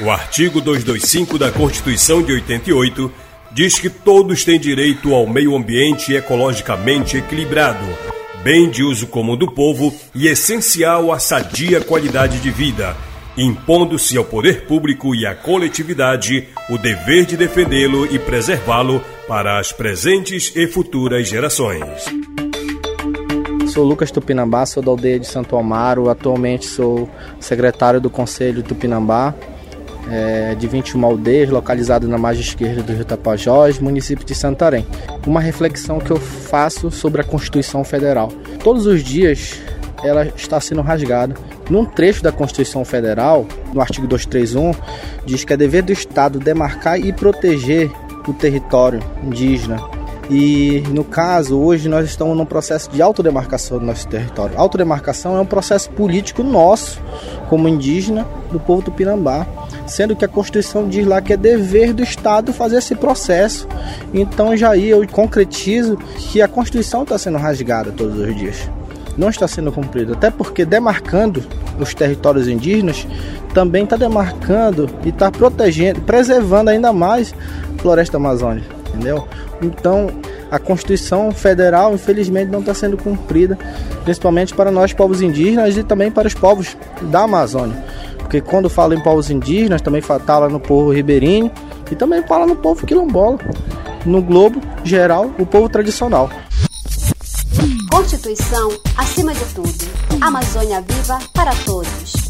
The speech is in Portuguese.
O artigo 225 da Constituição de 88 diz que todos têm direito ao meio ambiente ecologicamente equilibrado, bem de uso comum do povo e essencial à sadia qualidade de vida, impondo-se ao poder público e à coletividade o dever de defendê-lo e preservá-lo para as presentes e futuras gerações. Sou Lucas Tupinambá, sou da aldeia de Santo Amaro, atualmente sou secretário do Conselho Tupinambá é, de 21 aldeias localizadas na margem esquerda do Rio Tapajós, município de Santarém. Uma reflexão que eu faço sobre a Constituição Federal. Todos os dias ela está sendo rasgada. Num trecho da Constituição Federal, no artigo 231, diz que é dever do Estado demarcar e proteger o território indígena. E no caso, hoje nós estamos num processo de autodemarcação do nosso território. Autodemarcação é um processo político nosso, como indígena, do povo tupinambá sendo que a Constituição diz lá que é dever do Estado fazer esse processo. Então já aí eu concretizo que a Constituição está sendo rasgada todos os dias. Não está sendo cumprida, até porque demarcando os territórios indígenas também está demarcando e está protegendo, preservando ainda mais a floresta amazônica, entendeu? Então a Constituição Federal, infelizmente, não está sendo cumprida, principalmente para nós povos indígenas e também para os povos da Amazônia. Porque quando fala em povos indígenas, também fala no povo ribeirinho e também fala no povo quilombola. No globo geral, o povo tradicional. Constituição acima de tudo. Amazônia viva para todos.